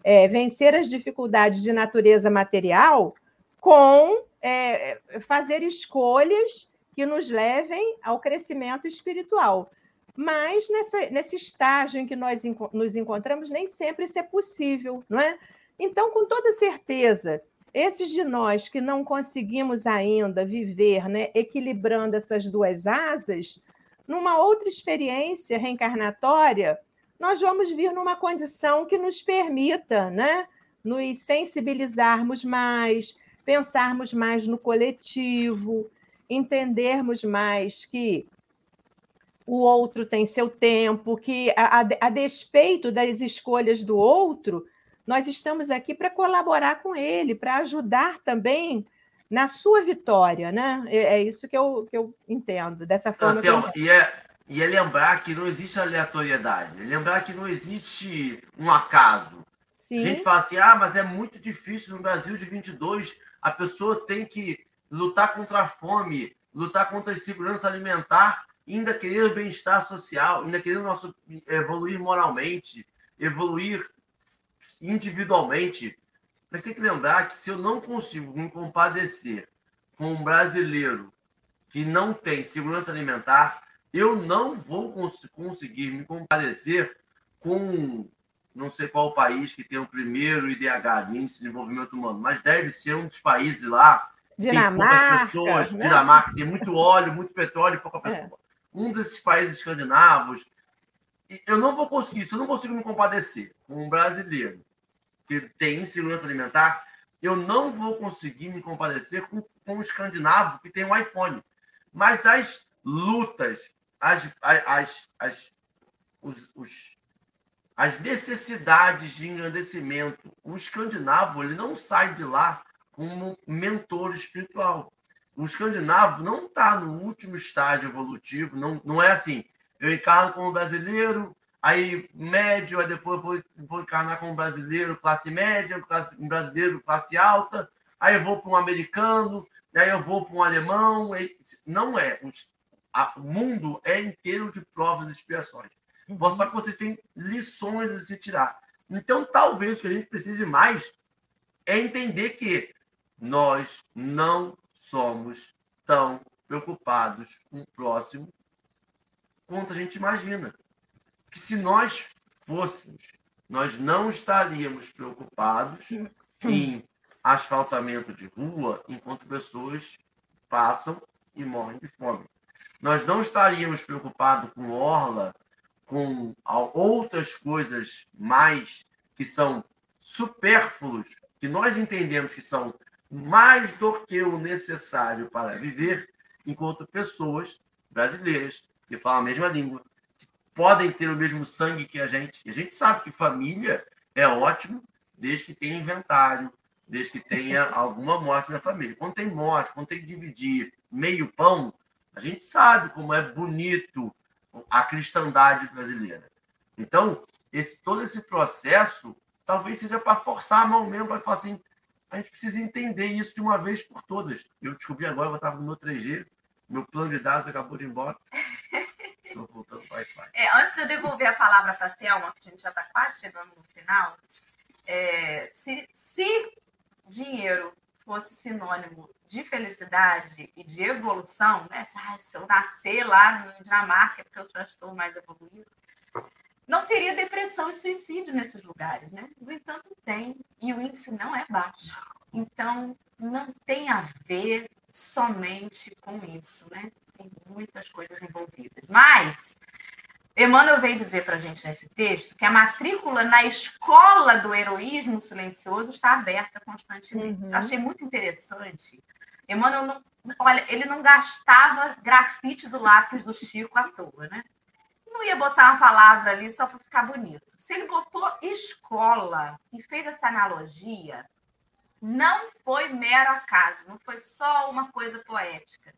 É, vencer as dificuldades de natureza material com é, fazer escolhas que nos levem ao crescimento espiritual. Mas nessa, nesse estágio em que nós nos encontramos, nem sempre isso é possível, não é? Então, com toda certeza, esses de nós que não conseguimos ainda viver, né, equilibrando essas duas asas, numa outra experiência reencarnatória, nós vamos vir numa condição que nos permita, né, nos sensibilizarmos mais, pensarmos mais no coletivo, entendermos mais que o outro tem seu tempo, que a, a, a despeito das escolhas do outro, nós estamos aqui para colaborar com ele, para ajudar também na sua vitória, né? É, é isso que eu, que eu entendo, dessa forma. Então, eu... e, é, e é lembrar que não existe aleatoriedade, é lembrar que não existe um acaso. Sim. A gente fala assim, ah, mas é muito difícil no Brasil de 22, a pessoa tem que lutar contra a fome, lutar contra a insegurança alimentar, ainda querer o bem-estar social, ainda querer nosso, evoluir moralmente, evoluir individualmente, mas tem que lembrar que se eu não consigo me compadecer com um brasileiro que não tem segurança alimentar, eu não vou cons conseguir me compadecer com não sei qual país que tem o primeiro IDH, Índice de Desenvolvimento Humano, mas deve ser um dos países lá Dinamarca, tem poucas pessoas, né? Dinamarca tem muito óleo, muito petróleo e pouca é. pessoa. É. Um desses países escandinavos, eu não vou conseguir, se eu não consigo me compadecer com um brasileiro que tem insegurança alimentar, eu não vou conseguir me compadecer com, com um escandinavo que tem um iPhone. Mas as lutas, as, as, as, os, os, as necessidades de engrandecimento, o escandinavo ele não sai de lá como mentor espiritual. O escandinavo não está no último estágio evolutivo, não, não é assim. Eu encarno como brasileiro, aí médio, aí depois vou, vou encarnar como brasileiro, classe média, classe, um brasileiro, classe alta, aí eu vou para um americano, aí eu vou para um alemão. Não é. O mundo é inteiro de provas e expiações. Uhum. Só que você tem lições a se tirar. Então, talvez o que a gente precise mais é entender que nós não somos tão preocupados com o próximo quanto a gente imagina que se nós fôssemos, nós não estaríamos preocupados em asfaltamento de rua enquanto pessoas passam e morrem de fome. Nós não estaríamos preocupados com orla, com outras coisas mais que são supérfluos, que nós entendemos que são mais do que o necessário para viver, enquanto pessoas brasileiras que falam a mesma língua, podem ter o mesmo sangue que a gente. E a gente sabe que família é ótimo desde que tenha inventário, desde que tenha alguma morte na família. Quando tem morte, quando tem que dividir meio pão, a gente sabe como é bonito a cristandade brasileira. Então, esse, todo esse processo talvez seja para forçar a mão mesmo, para falar assim, a gente precisa entender isso de uma vez por todas. Eu descobri agora, eu estava no meu 3G, meu plano de dados acabou de ir embora. É, antes de eu devolver a palavra para a Thelma, que a gente já está quase chegando no final, é, se, se dinheiro fosse sinônimo de felicidade e de evolução, né? Se, se eu nascer lá na Dinamarca, é porque eu já estou mais evoluído, não teria depressão e suicídio nesses lugares, né? No entanto, tem, e o índice não é baixo. Então, não tem a ver somente com isso, né? Tem muitas coisas envolvidas. Mas Emmanuel veio dizer para a gente nesse texto que a matrícula na escola do heroísmo silencioso está aberta constantemente. Uhum. Eu achei muito interessante. Emmanuel não, olha, ele não gastava grafite do lápis do Chico à toa, né? não ia botar uma palavra ali só para ficar bonito. Se ele botou escola e fez essa analogia, não foi mero acaso, não foi só uma coisa poética.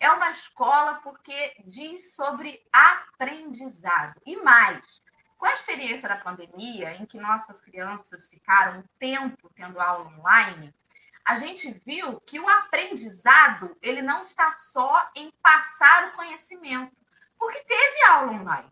É uma escola porque diz sobre aprendizado. E mais, com a experiência da pandemia, em que nossas crianças ficaram um tempo tendo aula online, a gente viu que o aprendizado ele não está só em passar o conhecimento, porque teve aula online.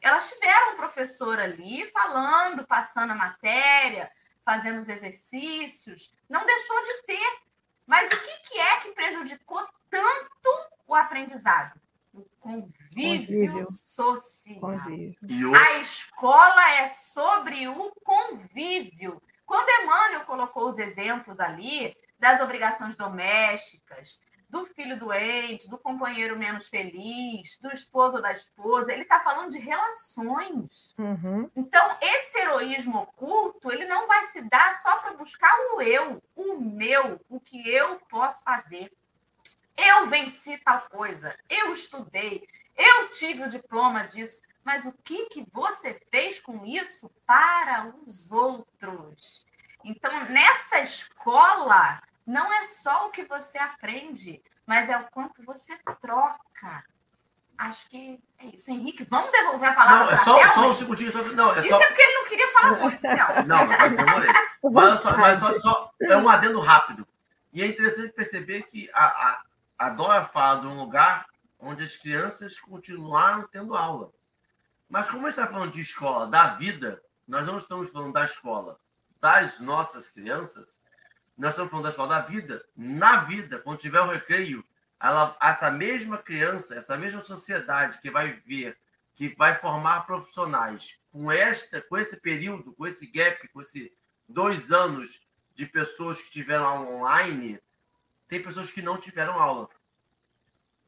Elas tiveram um professor ali falando, passando a matéria, fazendo os exercícios, não deixou de ter. Mas o que, que é que prejudicou tanto o aprendizado? O convívio, convívio. social. Convívio. A escola é sobre o convívio. Quando Emmanuel colocou os exemplos ali das obrigações domésticas, do filho doente, do companheiro menos feliz, do esposo ou da esposa. Ele está falando de relações. Uhum. Então, esse heroísmo oculto, ele não vai se dar só para buscar o eu, o meu, o que eu posso fazer. Eu venci tal coisa, eu estudei, eu tive o diploma disso, mas o que, que você fez com isso para os outros? Então, nessa escola, não é só o que você aprende, mas é o quanto você troca. Acho que é isso. Henrique, vamos devolver a palavra Não, é só, só um segundinho. Só, não, é isso só... é porque ele não queria falar muito, não. Não, mas eu demorei. Mas, só, mas só, só, é um adendo rápido. E é interessante perceber que a, a, a Dora fala de um lugar onde as crianças continuaram tendo aula. Mas como a gente está falando de escola, da vida, nós não estamos falando da escola das nossas crianças, nós estamos falando da escola da vida, na vida, quando tiver o recreio, ela, essa mesma criança, essa mesma sociedade que vai ver, que vai formar profissionais com esta, com esse período, com esse gap, com esses dois anos de pessoas que tiveram aula online, tem pessoas que não tiveram aula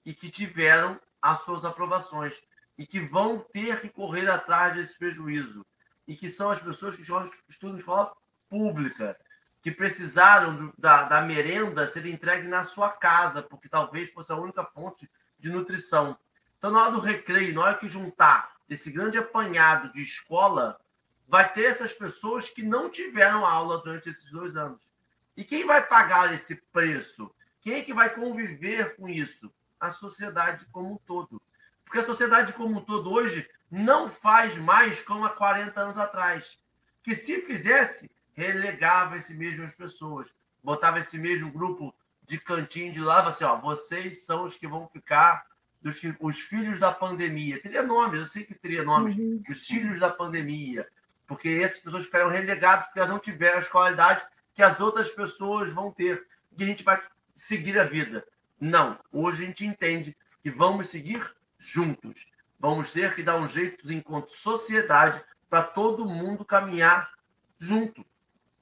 e que tiveram as suas aprovações e que vão ter que correr atrás desse prejuízo e que são as pessoas que estudam em escola pública que precisaram da, da merenda ser entregue na sua casa, porque talvez fosse a única fonte de nutrição. Então, na hora do recreio, na hora que juntar esse grande apanhado de escola, vai ter essas pessoas que não tiveram aula durante esses dois anos. E quem vai pagar esse preço? Quem é que vai conviver com isso? A sociedade como um todo. Porque a sociedade como um todo hoje não faz mais como há 40 anos atrás. Que se fizesse, relegava esse mesmas pessoas, botava esse mesmo grupo de cantinho de lá, assim, ó, vocês são os que vão ficar dos os filhos da pandemia. Teria nomes, eu sei que teria nomes, uhum. os filhos da pandemia, porque essas pessoas ficaram relegadas porque elas não tiveram as qualidades que as outras pessoas vão ter, e a gente vai seguir a vida. Não, hoje a gente entende que vamos seguir juntos. Vamos ter que dar um jeito enquanto sociedade para todo mundo caminhar junto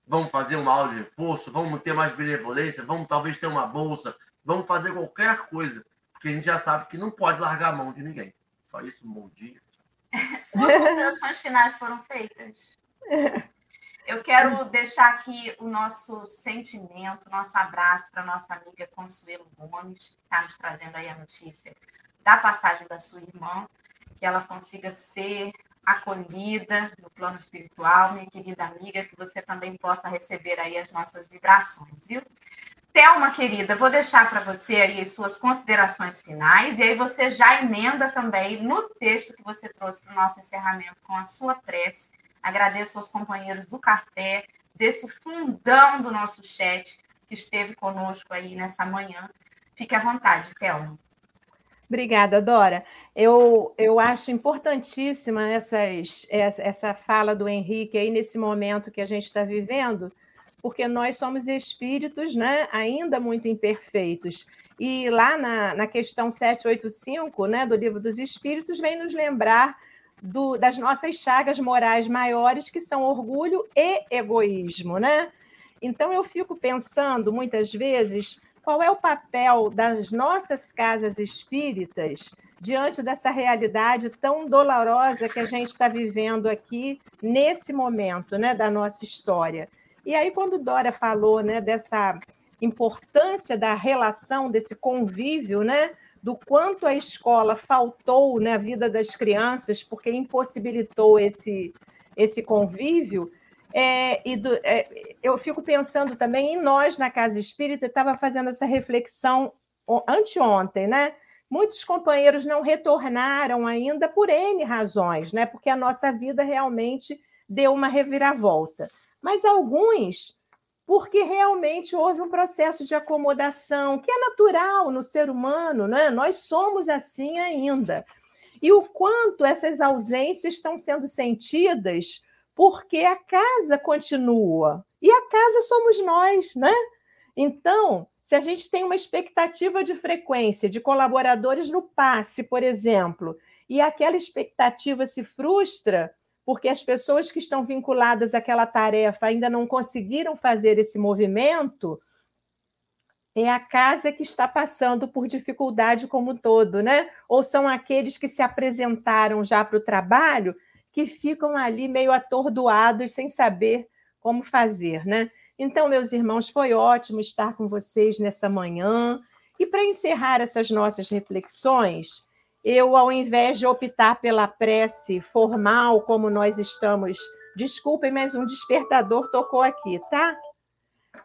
vamos fazer uma aula de reforço, vamos ter mais benevolência, vamos talvez ter uma bolsa, vamos fazer qualquer coisa, porque a gente já sabe que não pode largar a mão de ninguém. Só isso, um bom dia. Suas considerações finais foram feitas. Eu quero deixar aqui o nosso sentimento, nosso abraço para nossa amiga Consuelo Gomes, que está nos trazendo aí a notícia da passagem da sua irmã, que ela consiga ser acolhida no plano espiritual, minha querida amiga, que você também possa receber aí as nossas vibrações, viu? Thelma, querida, vou deixar para você aí as suas considerações finais, e aí você já emenda também no texto que você trouxe para o nosso encerramento com a sua prece. Agradeço aos companheiros do café, desse fundão do nosso chat que esteve conosco aí nessa manhã. Fique à vontade, Thelma. Obrigada, Dora. Eu, eu acho importantíssima essas, essa fala do Henrique aí nesse momento que a gente está vivendo, porque nós somos espíritos né, ainda muito imperfeitos. E lá na, na questão 785 né, do Livro dos Espíritos, vem nos lembrar do, das nossas chagas morais maiores, que são orgulho e egoísmo. Né? Então, eu fico pensando, muitas vezes, qual é o papel das nossas casas espíritas diante dessa realidade tão dolorosa que a gente está vivendo aqui nesse momento né, da nossa história. E aí, quando Dora falou né, dessa importância da relação, desse convívio, né, do quanto a escola faltou na vida das crianças, porque impossibilitou esse, esse convívio. É, e do, é, eu fico pensando também em nós na Casa Espírita, estava fazendo essa reflexão anteontem, né? Muitos companheiros não retornaram ainda por N razões, né? Porque a nossa vida realmente deu uma reviravolta. Mas alguns, porque realmente houve um processo de acomodação, que é natural no ser humano, né? Nós somos assim ainda. E o quanto essas ausências estão sendo sentidas porque a casa continua. E a casa somos nós, né? Então, se a gente tem uma expectativa de frequência de colaboradores no passe, por exemplo, e aquela expectativa se frustra porque as pessoas que estão vinculadas àquela tarefa ainda não conseguiram fazer esse movimento, é a casa que está passando por dificuldade como um todo, né? Ou são aqueles que se apresentaram já para o trabalho que ficam ali meio atordoados sem saber como fazer, né? Então, meus irmãos, foi ótimo estar com vocês nessa manhã. E para encerrar essas nossas reflexões, eu, ao invés de optar pela prece formal, como nós estamos, desculpem, mas um despertador tocou aqui, tá?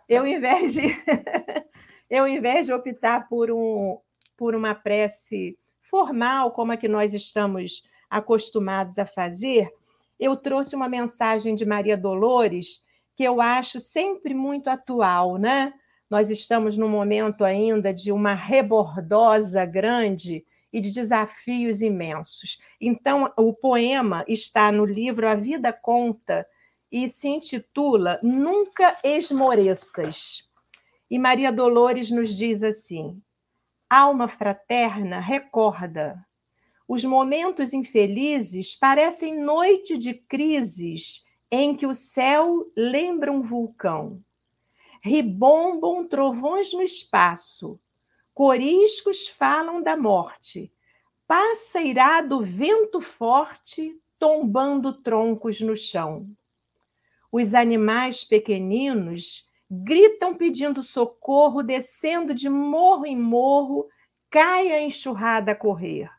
Eu, ao invés de, eu, ao invés de optar por, um, por uma prece formal, como a que nós estamos acostumados a fazer, eu trouxe uma mensagem de Maria Dolores que eu acho sempre muito atual, né? Nós estamos num momento ainda de uma rebordosa grande e de desafios imensos. Então, o poema está no livro A Vida Conta e se intitula Nunca Esmoreças. E Maria Dolores nos diz assim: Alma fraterna, recorda. Os momentos infelizes parecem noite de crises em que o céu lembra um vulcão. Ribombam trovões no espaço, coriscos falam da morte, passa irado vento forte, tombando troncos no chão. Os animais pequeninos gritam pedindo socorro, descendo de morro em morro, cai a enxurrada a correr.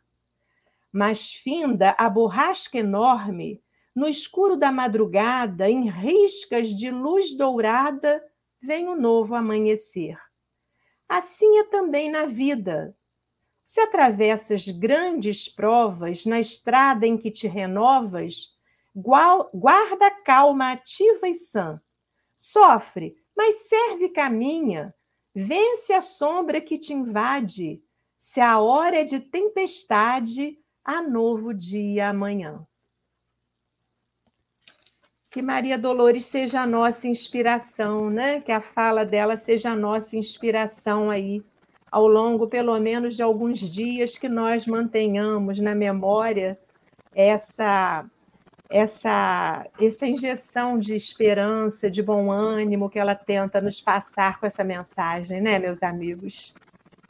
Mas finda a borrasca enorme, no escuro da madrugada, em riscas de luz dourada, vem o novo amanhecer. Assim é também na vida. Se atravessas grandes provas na estrada em que te renovas, guarda calma ativa e sã. Sofre, mas serve caminha. Vence a sombra que te invade. Se a hora é de tempestade, há novo dia amanhã. Que Maria Dolores seja a nossa inspiração, né? Que a fala dela seja a nossa inspiração aí ao longo, pelo menos, de alguns dias que nós mantenhamos na memória essa essa essa injeção de esperança, de bom ânimo que ela tenta nos passar com essa mensagem, né, meus amigos?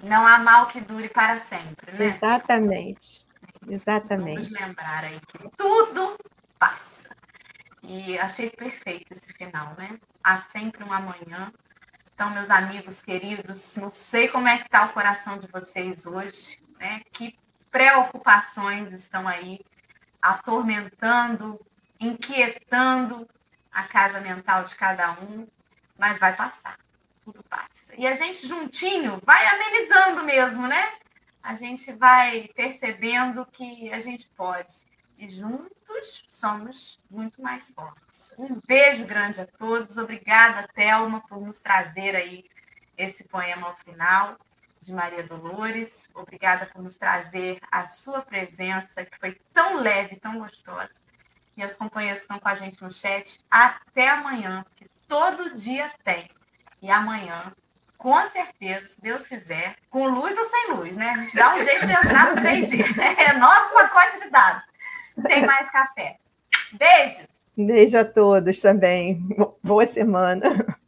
Não há mal que dure para sempre, né? Exatamente. Exatamente. Vamos lembrar aí que tudo passa. E achei perfeito esse final, né? Há sempre um amanhã. Então, meus amigos queridos, não sei como é que está o coração de vocês hoje, né? Que preocupações estão aí atormentando, inquietando a casa mental de cada um, mas vai passar, tudo passa. E a gente juntinho vai amenizando mesmo, né? A gente vai percebendo que a gente pode e juntos somos muito mais fortes. Um beijo grande a todos. Obrigada, Thelma, por nos trazer aí esse poema ao final de Maria Dolores. Obrigada por nos trazer a sua presença, que foi tão leve, tão gostosa. E aos companheiros que estão com a gente no chat, até amanhã, que todo dia tem. E amanhã, com certeza, se Deus quiser, com luz ou sem luz, né? A gente dá um jeito de entrar no 3G. Renova o pacote de dados tem mais café. Beijo! Beijo a todos também. Boa semana.